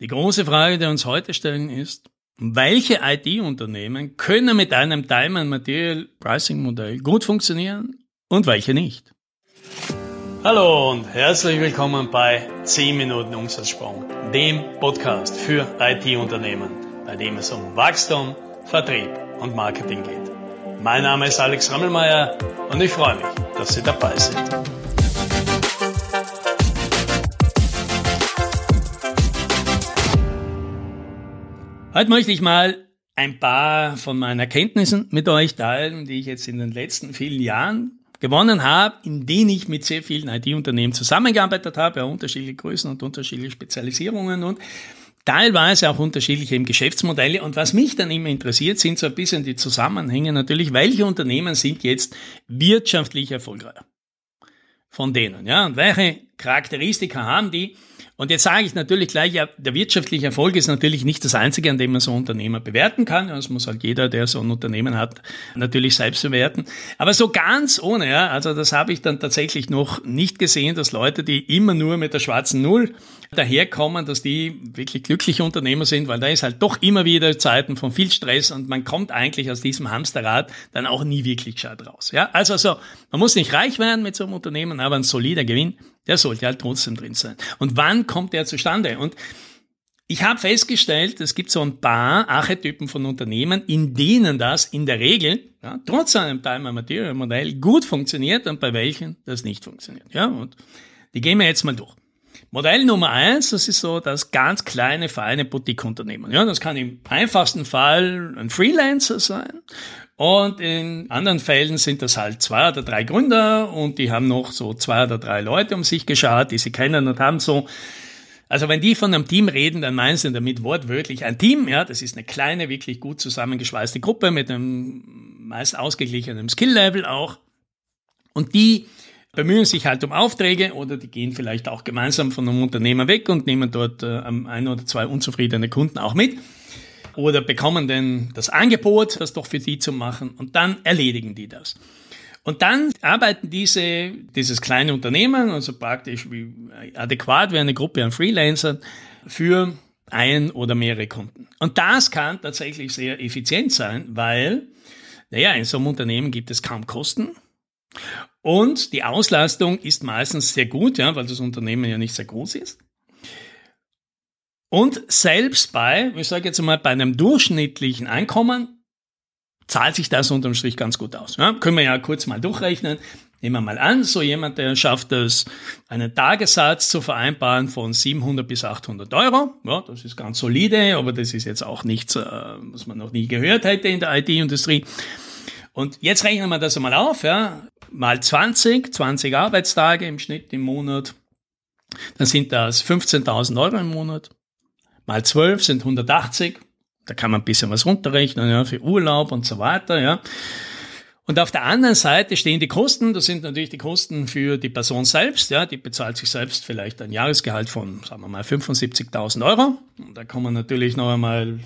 Die große Frage, die uns heute stellen, ist, welche IT-Unternehmen können mit einem Time and Material Pricing Modell gut funktionieren und welche nicht? Hallo und herzlich willkommen bei 10 Minuten Umsatzsprung, dem Podcast für IT-Unternehmen, bei dem es um Wachstum, Vertrieb und Marketing geht. Mein Name ist Alex Rammelmeier und ich freue mich, dass Sie dabei sind. Heute möchte ich mal ein paar von meinen Erkenntnissen mit euch teilen, die ich jetzt in den letzten vielen Jahren gewonnen habe, in denen ich mit sehr vielen IT-Unternehmen zusammengearbeitet habe, ja, unterschiedliche Größen und unterschiedliche Spezialisierungen und teilweise auch unterschiedliche Geschäftsmodelle. Und was mich dann immer interessiert, sind so ein bisschen die Zusammenhänge natürlich, welche Unternehmen sind jetzt wirtschaftlich erfolgreich von denen, ja, und welche Charakteristika haben die? Und jetzt sage ich natürlich gleich, ja, der wirtschaftliche Erfolg ist natürlich nicht das Einzige, an dem man so Unternehmer bewerten kann. Das muss halt jeder, der so ein Unternehmen hat, natürlich selbst bewerten. Aber so ganz ohne, ja, also das habe ich dann tatsächlich noch nicht gesehen, dass Leute, die immer nur mit der schwarzen Null daherkommen, dass die wirklich glückliche Unternehmer sind, weil da ist halt doch immer wieder Zeiten von viel Stress und man kommt eigentlich aus diesem Hamsterrad dann auch nie wirklich gescheit raus. Ja, also so, man muss nicht reich werden mit so einem Unternehmen, aber ein solider Gewinn der sollte halt trotzdem drin sein. Und wann kommt der zustande? Und ich habe festgestellt, es gibt so ein paar Archetypen von Unternehmen, in denen das in der Regel, ja, trotz einem Time Material Modell, gut funktioniert und bei welchen das nicht funktioniert. Ja, und die gehen wir jetzt mal durch. Modell Nummer eins, das ist so das ganz kleine, feine Boutique-Unternehmen. Ja, das kann im einfachsten Fall ein Freelancer sein. Und in anderen Fällen sind das halt zwei oder drei Gründer und die haben noch so zwei oder drei Leute um sich geschaut, die sie kennen und haben so also wenn die von einem Team reden, dann meinen sie damit wortwörtlich ein Team. Ja, das ist eine kleine, wirklich gut zusammengeschweißte Gruppe mit einem meist ausgeglichenen Skill-Level auch. Und die bemühen sich halt um Aufträge oder die gehen vielleicht auch gemeinsam von einem Unternehmer weg und nehmen dort äh, ein oder zwei unzufriedene Kunden auch mit oder bekommen denn das Angebot, das doch für die zu machen und dann erledigen die das. Und dann arbeiten diese, dieses kleine Unternehmen, also praktisch wie, adäquat wie eine Gruppe an Freelancern, für ein oder mehrere Kunden. Und das kann tatsächlich sehr effizient sein, weil, naja, in so einem Unternehmen gibt es kaum Kosten. Und die Auslastung ist meistens sehr gut, ja, weil das Unternehmen ja nicht sehr groß ist. Und selbst bei, ich sage jetzt mal, bei einem durchschnittlichen Einkommen zahlt sich das unterm Strich ganz gut aus. Ja, können wir ja kurz mal durchrechnen. Nehmen wir mal an, so jemand, der schafft es, einen Tagessatz zu vereinbaren von 700 bis 800 Euro. Ja, das ist ganz solide, aber das ist jetzt auch nichts, äh, was man noch nie gehört hätte in der IT-Industrie. Und jetzt rechnen wir das einmal auf, ja, mal 20, 20 Arbeitstage im Schnitt im Monat. Dann sind das 15.000 Euro im Monat mal 12 sind 180. Da kann man ein bisschen was runterrechnen, ja, für Urlaub und so weiter, ja. Und auf der anderen Seite stehen die Kosten. Das sind natürlich die Kosten für die Person selbst. Ja, die bezahlt sich selbst vielleicht ein Jahresgehalt von, sagen wir mal, 75.000 Euro. Und da kommen natürlich noch einmal,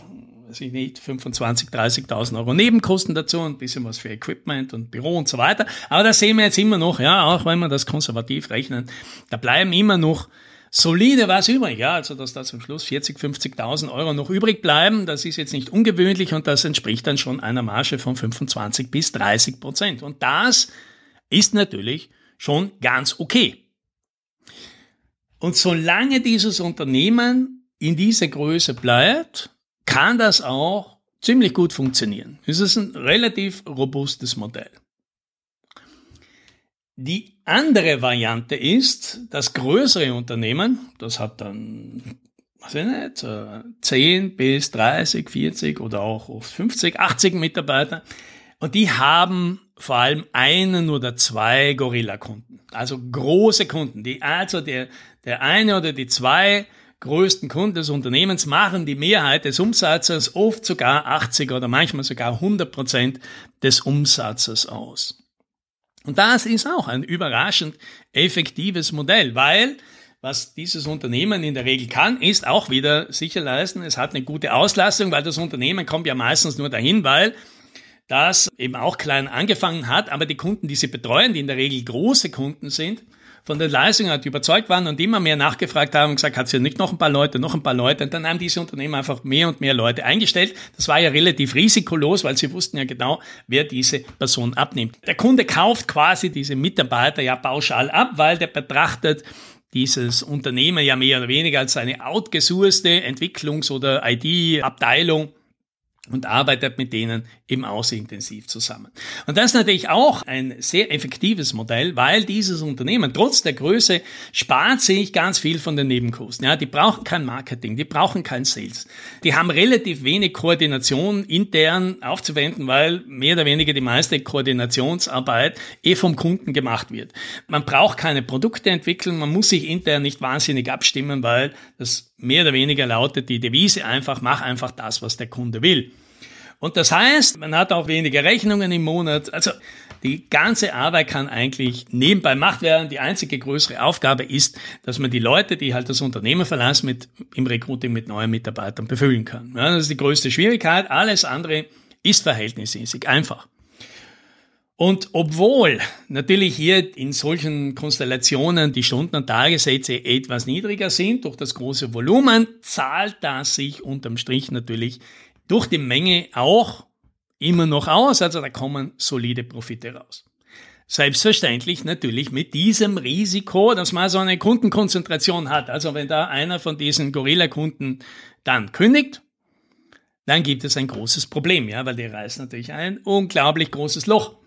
weiß ich nicht, 25.000, 30.000 Euro Nebenkosten dazu, ein bisschen was für Equipment und Büro und so weiter. Aber da sehen wir jetzt immer noch, ja, auch wenn wir das konservativ rechnen, da bleiben immer noch solide was übrig. Ja, also dass da zum Schluss 40, 50.000 Euro noch übrig bleiben, das ist jetzt nicht ungewöhnlich und das entspricht dann schon einer Marge von 25 bis 30 Prozent. Und das ist natürlich schon ganz okay. Und solange dieses Unternehmen in dieser Größe bleibt, kann das auch ziemlich gut funktionieren. Es ist ein relativ robustes Modell. Die andere Variante ist, dass größere Unternehmen, das hat dann, weiß ich nicht, 10 äh, bis 30, 40 oder auch oft 50, 80 Mitarbeiter und die haben vor allem einen oder zwei Gorilla-Kunden. Also große Kunden, die also der, der eine oder die zwei größten Kunden des Unternehmens machen die Mehrheit des Umsatzes, oft sogar 80 oder manchmal sogar 100 Prozent des Umsatzes aus. Und das ist auch ein überraschend effektives Modell, weil was dieses Unternehmen in der Regel kann, ist auch wieder sicher leisten, es hat eine gute Auslastung, weil das Unternehmen kommt ja meistens nur dahin, weil das eben auch klein angefangen hat, aber die Kunden, die sie betreuen, die in der Regel große Kunden sind, von den Leistungen halt überzeugt waren und immer mehr nachgefragt haben und gesagt, hat sie nicht noch ein paar Leute, noch ein paar Leute. Und dann haben diese Unternehmen einfach mehr und mehr Leute eingestellt. Das war ja relativ risikolos, weil sie wussten ja genau, wer diese Person abnimmt. Der Kunde kauft quasi diese Mitarbeiter ja pauschal ab, weil der betrachtet dieses Unternehmen ja mehr oder weniger als eine outgesourcete Entwicklungs- oder IT-Abteilung und arbeitet mit denen eben außerintensiv zusammen. Und das ist natürlich auch ein sehr effektives Modell, weil dieses Unternehmen trotz der Größe spart sich ganz viel von den Nebenkosten. Ja, die brauchen kein Marketing, die brauchen kein Sales. Die haben relativ wenig Koordination intern aufzuwenden, weil mehr oder weniger die meiste Koordinationsarbeit eh vom Kunden gemacht wird. Man braucht keine Produkte entwickeln, man muss sich intern nicht wahnsinnig abstimmen, weil das mehr oder weniger lautet die Devise einfach, mach einfach das, was der Kunde will. Und das heißt, man hat auch weniger Rechnungen im Monat. Also die ganze Arbeit kann eigentlich nebenbei gemacht werden. Die einzige größere Aufgabe ist, dass man die Leute, die halt das Unternehmen verlassen, mit, im Recruiting mit neuen Mitarbeitern befüllen kann. Ja, das ist die größte Schwierigkeit. Alles andere ist verhältnismäßig einfach. Und obwohl natürlich hier in solchen Konstellationen die Stunden- und Tagessätze etwas niedriger sind, durch das große Volumen, zahlt das sich unterm Strich natürlich durch die Menge auch immer noch aus. Also da kommen solide Profite raus. Selbstverständlich natürlich mit diesem Risiko, dass man so eine Kundenkonzentration hat. Also wenn da einer von diesen Gorilla-Kunden dann kündigt, dann gibt es ein großes Problem, ja, weil die reißen natürlich ein unglaublich großes Loch.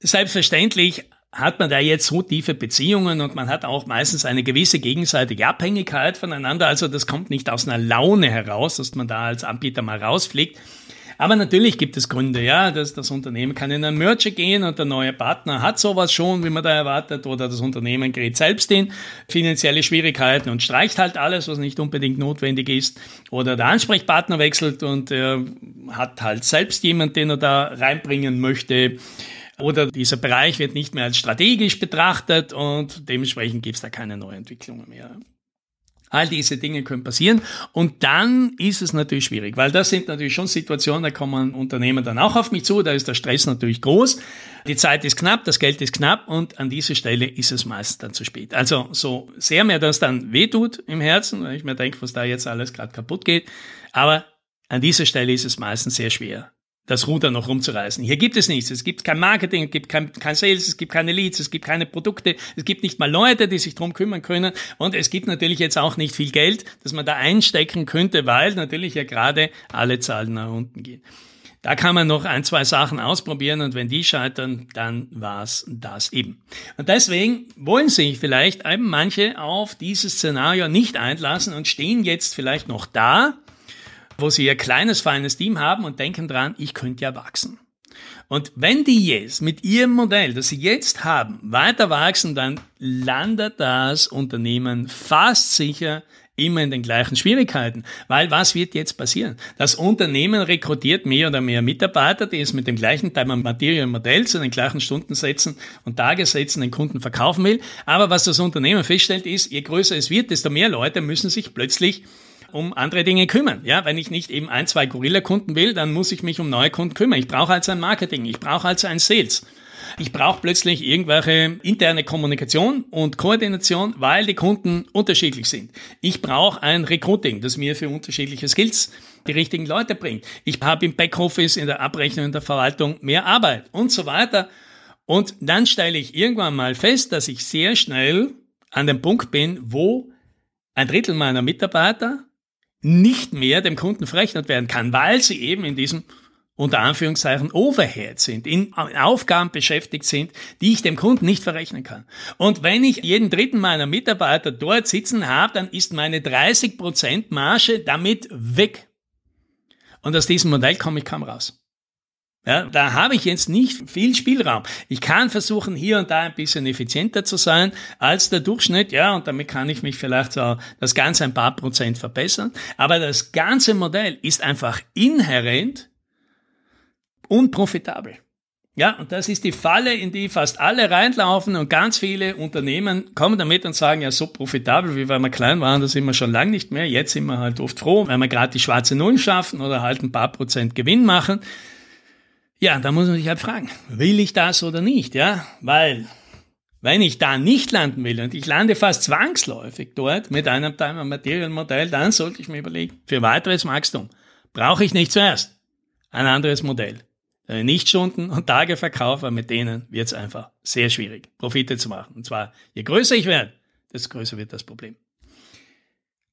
Selbstverständlich hat man da jetzt so tiefe Beziehungen und man hat auch meistens eine gewisse gegenseitige Abhängigkeit voneinander. Also das kommt nicht aus einer Laune heraus, dass man da als Anbieter mal rausfliegt. Aber natürlich gibt es Gründe, ja, dass das Unternehmen kann in einen Merger gehen und der neue Partner hat sowas schon, wie man da erwartet, oder das Unternehmen gerät selbst in finanzielle Schwierigkeiten und streicht halt alles, was nicht unbedingt notwendig ist, oder der Ansprechpartner wechselt und er hat halt selbst jemand, den er da reinbringen möchte oder dieser Bereich wird nicht mehr als strategisch betrachtet und dementsprechend gibt es da keine Neuentwicklungen mehr. All diese Dinge können passieren und dann ist es natürlich schwierig, weil das sind natürlich schon Situationen, da kommen Unternehmen dann auch auf mich zu, da ist der Stress natürlich groß, die Zeit ist knapp, das Geld ist knapp und an dieser Stelle ist es meistens dann zu spät. Also so sehr mir das dann wehtut im Herzen, weil ich mir denke, was da jetzt alles gerade kaputt geht, aber an dieser Stelle ist es meistens sehr schwer, das Ruder noch rumzureißen. Hier gibt es nichts. Es gibt kein Marketing, es gibt kein, kein Sales, es gibt keine Leads, es gibt keine Produkte, es gibt nicht mal Leute, die sich drum kümmern können. Und es gibt natürlich jetzt auch nicht viel Geld, das man da einstecken könnte, weil natürlich ja gerade alle Zahlen nach unten gehen. Da kann man noch ein, zwei Sachen ausprobieren und wenn die scheitern, dann war's das eben. Und deswegen wollen sich vielleicht eben manche auf dieses Szenario nicht einlassen und stehen jetzt vielleicht noch da wo sie ihr kleines, feines Team haben und denken dran, ich könnte ja wachsen. Und wenn die jetzt mit ihrem Modell, das sie jetzt haben, weiter wachsen, dann landet das Unternehmen fast sicher immer in den gleichen Schwierigkeiten. Weil was wird jetzt passieren? Das Unternehmen rekrutiert mehr oder mehr Mitarbeiter, die es mit dem gleichen Time and Material Modell zu den gleichen Stundensätzen und Tagessätzen den Kunden verkaufen will. Aber was das Unternehmen feststellt ist, je größer es wird, desto mehr Leute müssen sich plötzlich um andere Dinge kümmern. Ja, wenn ich nicht eben ein, zwei Gorilla-Kunden will, dann muss ich mich um neue Kunden kümmern. Ich brauche also ein Marketing, ich brauche also ein Sales. Ich brauche plötzlich irgendwelche interne Kommunikation und Koordination, weil die Kunden unterschiedlich sind. Ich brauche ein Recruiting, das mir für unterschiedliche Skills die richtigen Leute bringt. Ich habe im Backoffice, in der Abrechnung, in der Verwaltung mehr Arbeit und so weiter. Und dann stelle ich irgendwann mal fest, dass ich sehr schnell an dem Punkt bin, wo ein Drittel meiner Mitarbeiter nicht mehr dem Kunden verrechnet werden kann, weil sie eben in diesem unter Anführungszeichen Overhead sind, in Aufgaben beschäftigt sind, die ich dem Kunden nicht verrechnen kann. Und wenn ich jeden dritten meiner Mitarbeiter dort sitzen habe, dann ist meine 30% Marge damit weg. Und aus diesem Modell komme ich kaum raus. Ja, da habe ich jetzt nicht viel Spielraum. Ich kann versuchen, hier und da ein bisschen effizienter zu sein als der Durchschnitt, ja, und damit kann ich mich vielleicht so das Ganze ein paar Prozent verbessern. Aber das ganze Modell ist einfach inhärent unprofitabel. Ja, und das ist die Falle, in die fast alle reinlaufen und ganz viele Unternehmen kommen damit und sagen, ja, so profitabel, wie weil wir klein waren, das sind wir schon lange nicht mehr. Jetzt sind wir halt oft froh, wenn wir gerade die schwarze Null schaffen oder halt ein paar Prozent Gewinn machen. Ja, da muss man sich halt fragen, will ich das oder nicht, ja? Weil Wenn ich da nicht landen will und ich lande fast zwangsläufig dort mit einem Time and Material Modell, dann sollte ich mir überlegen, für weiteres Wachstum brauche ich nicht zuerst ein anderes Modell. Nicht Stunden und Tage verkaufe, mit denen wird es einfach sehr schwierig, Profite zu machen. Und zwar, je größer ich werde, desto größer wird das Problem.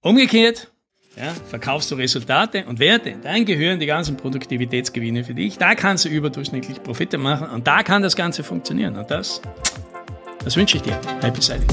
Umgekehrt, ja, verkaufst du Resultate und Werte, dann gehören die ganzen Produktivitätsgewinne für dich. Da kannst du überdurchschnittlich Profite machen und da kann das Ganze funktionieren. Und das, das wünsche ich dir. Happy Selling.